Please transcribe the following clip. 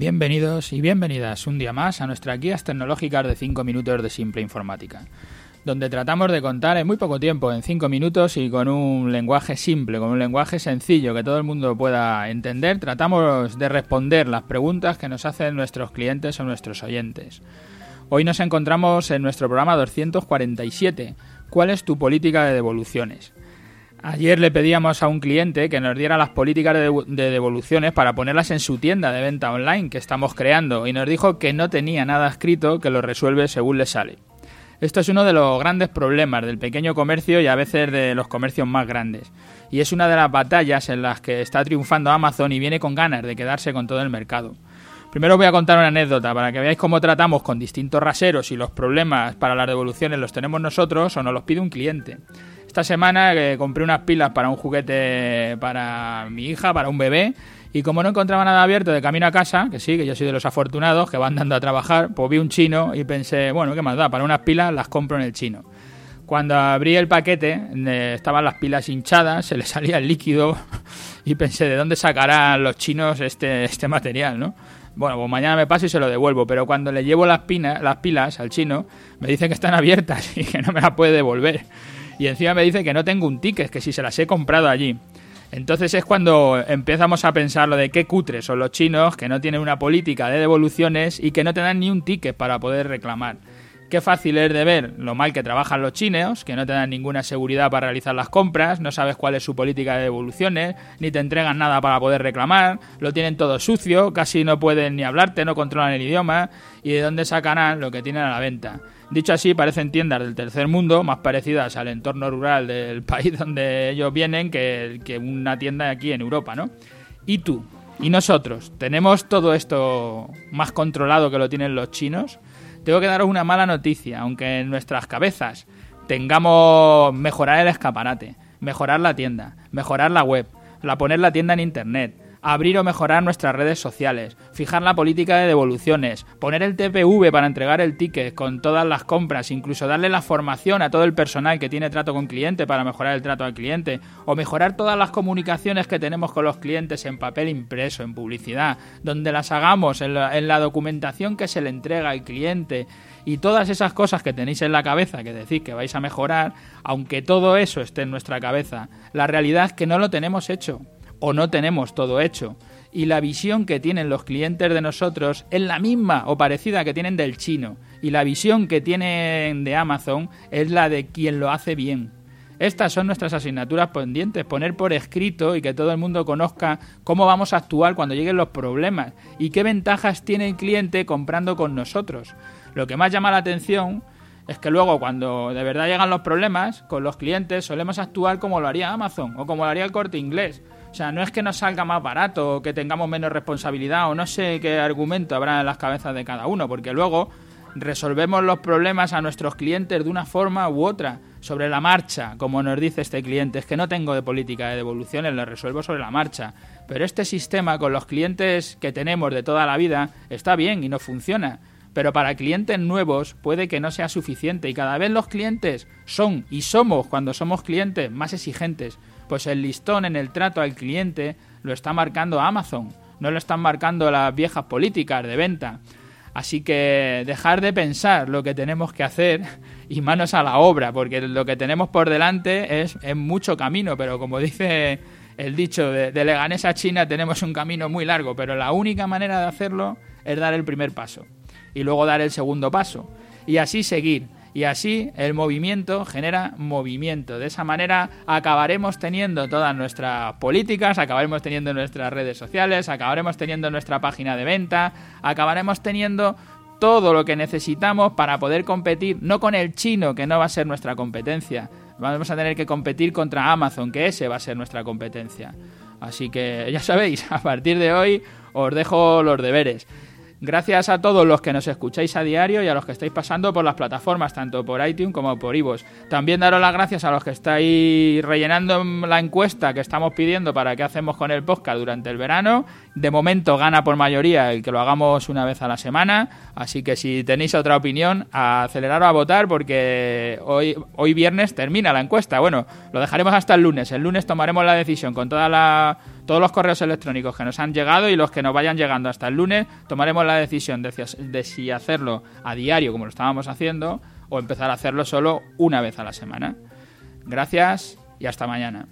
Bienvenidos y bienvenidas un día más a nuestras guías tecnológicas de 5 minutos de simple informática, donde tratamos de contar en muy poco tiempo, en 5 minutos y con un lenguaje simple, con un lenguaje sencillo que todo el mundo pueda entender, tratamos de responder las preguntas que nos hacen nuestros clientes o nuestros oyentes. Hoy nos encontramos en nuestro programa 247, ¿cuál es tu política de devoluciones? Ayer le pedíamos a un cliente que nos diera las políticas de, devoluciones para ponerlas en su tienda de venta online que estamos creando y nos dijo que no tenía nada escrito que lo resuelve según le sale. Esto es uno de los grandes problemas del pequeño comercio y a veces de los comercios más grandes. Y es una de las batallas en las que está triunfando Amazon y viene con ganas de quedarse con todo el mercado. Primero voy a contar una anécdota para que veáis cómo tratamos con distintos raseros y los problemas para las devoluciones los tenemos nosotros o nos los pide un cliente. Esta semana eh, compré unas pilas para un juguete para mi hija, para un bebé, y como no encontraba nada abierto de camino a casa, que sí, que yo soy de los afortunados que van dando a trabajar, pues vi un chino y pensé, bueno, ¿qué más da? Para unas pilas las compro en el chino. Cuando abrí el paquete, eh, estaban las pilas hinchadas, se le salía el líquido y pensé, ¿de dónde sacarán los chinos este, este material, no? Bueno, pues mañana me paso y se lo devuelvo, pero cuando le llevo las, las pilas al chino, me dice que están abiertas y que no me las puede devolver. Y encima me dice que no tengo un ticket, que si se las he comprado allí. Entonces es cuando empezamos a pensar lo de qué cutres son los chinos que no tienen una política de devoluciones y que no te dan ni un ticket para poder reclamar. Qué fácil es de ver lo mal que trabajan los chinos, que no te dan ninguna seguridad para realizar las compras, no sabes cuál es su política de devoluciones, ni te entregan nada para poder reclamar, lo tienen todo sucio, casi no pueden ni hablarte, no controlan el idioma, y de dónde sacan lo que tienen a la venta. Dicho así, parecen tiendas del tercer mundo, más parecidas al entorno rural del país donde ellos vienen que, que una tienda aquí en Europa, ¿no? ¿Y tú? ¿Y nosotros? ¿Tenemos todo esto más controlado que lo tienen los chinos? Tengo que daros una mala noticia, aunque en nuestras cabezas tengamos mejorar el escaparate, mejorar la tienda, mejorar la web, la poner la tienda en internet, abrir o mejorar nuestras redes sociales, fijar la política de devoluciones, poner el TPV para entregar el ticket con todas las compras, incluso darle la formación a todo el personal que tiene trato con cliente para mejorar el trato al cliente, o mejorar todas las comunicaciones que tenemos con los clientes en papel impreso, en publicidad, donde las hagamos en la, documentación que se le entrega al cliente y todas esas cosas que tenéis en la cabeza que decís que vais a mejorar, aunque todo eso esté en nuestra cabeza, la realidad es que no lo tenemos hecho o no tenemos todo hecho. Y la visión que tienen los clientes de nosotros es la misma o parecida que tienen del chino. Y la visión que tienen de Amazon es la de quien lo hace bien. Estas son nuestras asignaturas pendientes, poner por escrito y que todo el mundo conozca cómo vamos a actuar cuando lleguen los problemas y qué ventajas tiene el cliente comprando con nosotros. Lo que más llama la atención es que luego cuando de verdad llegan los problemas con los clientes solemos actuar como lo haría Amazon o como lo haría el corte inglés o sea, no es que nos salga más barato o que tengamos menos responsabilidad o no sé qué argumento habrá en las cabezas de cada uno, porque luego resolvemos los problemas a nuestros clientes de una forma u otra, sobre la marcha, como nos dice este cliente. Es que no tengo de política de devoluciones, lo resuelvo sobre la marcha. Pero este sistema con los clientes que tenemos de toda la vida está bien y no funciona. Pero para clientes nuevos puede que no sea suficiente. Y cada vez los clientes son y somos, cuando somos clientes, más exigentes. Pues el listón en el trato al cliente lo está marcando Amazon, no lo están marcando las viejas políticas de venta. Así que dejar de pensar lo que tenemos que hacer y manos a la obra, porque lo que tenemos por delante es, mucho camino, pero como dice el dicho de, de a China, tenemos un camino muy largo, pero la única manera de hacerlo es dar el primer paso y luego dar el segundo paso y así seguir y así el movimiento genera movimiento. De esa manera acabaremos teniendo todas nuestras políticas, acabaremos teniendo nuestras redes sociales, acabaremos teniendo nuestra página de venta, acabaremos teniendo todo lo que necesitamos para poder competir, no con el chino, que no va a ser nuestra competencia, vamos a tener que competir contra Amazon, que ese va a ser nuestra competencia. Así que ya sabéis, a partir de hoy os dejo los deberes. Gracias a todos los que nos escucháis a diario y a los que estáis pasando por las plataformas, tanto por iTunes como por iVoox. También daros las gracias a los que estáis rellenando la encuesta que estamos pidiendo para qué hacemos con el podcast durante el verano. De momento gana por mayoría el que lo hagamos una vez a la semana, así que si tenéis otra opinión, aceleraros a votar porque hoy, hoy viernes termina la encuesta. Bueno, lo dejaremos hasta el lunes. El lunes tomaremos la decisión con toda la todos los correos electrónicos que nos han llegado y los que nos vayan llegando hasta el lunes, tomaremos la decisión de, si hacerlo a diario como lo estábamos haciendo o empezar a hacerlo solo una vez a la semana. Gracias y hasta mañana.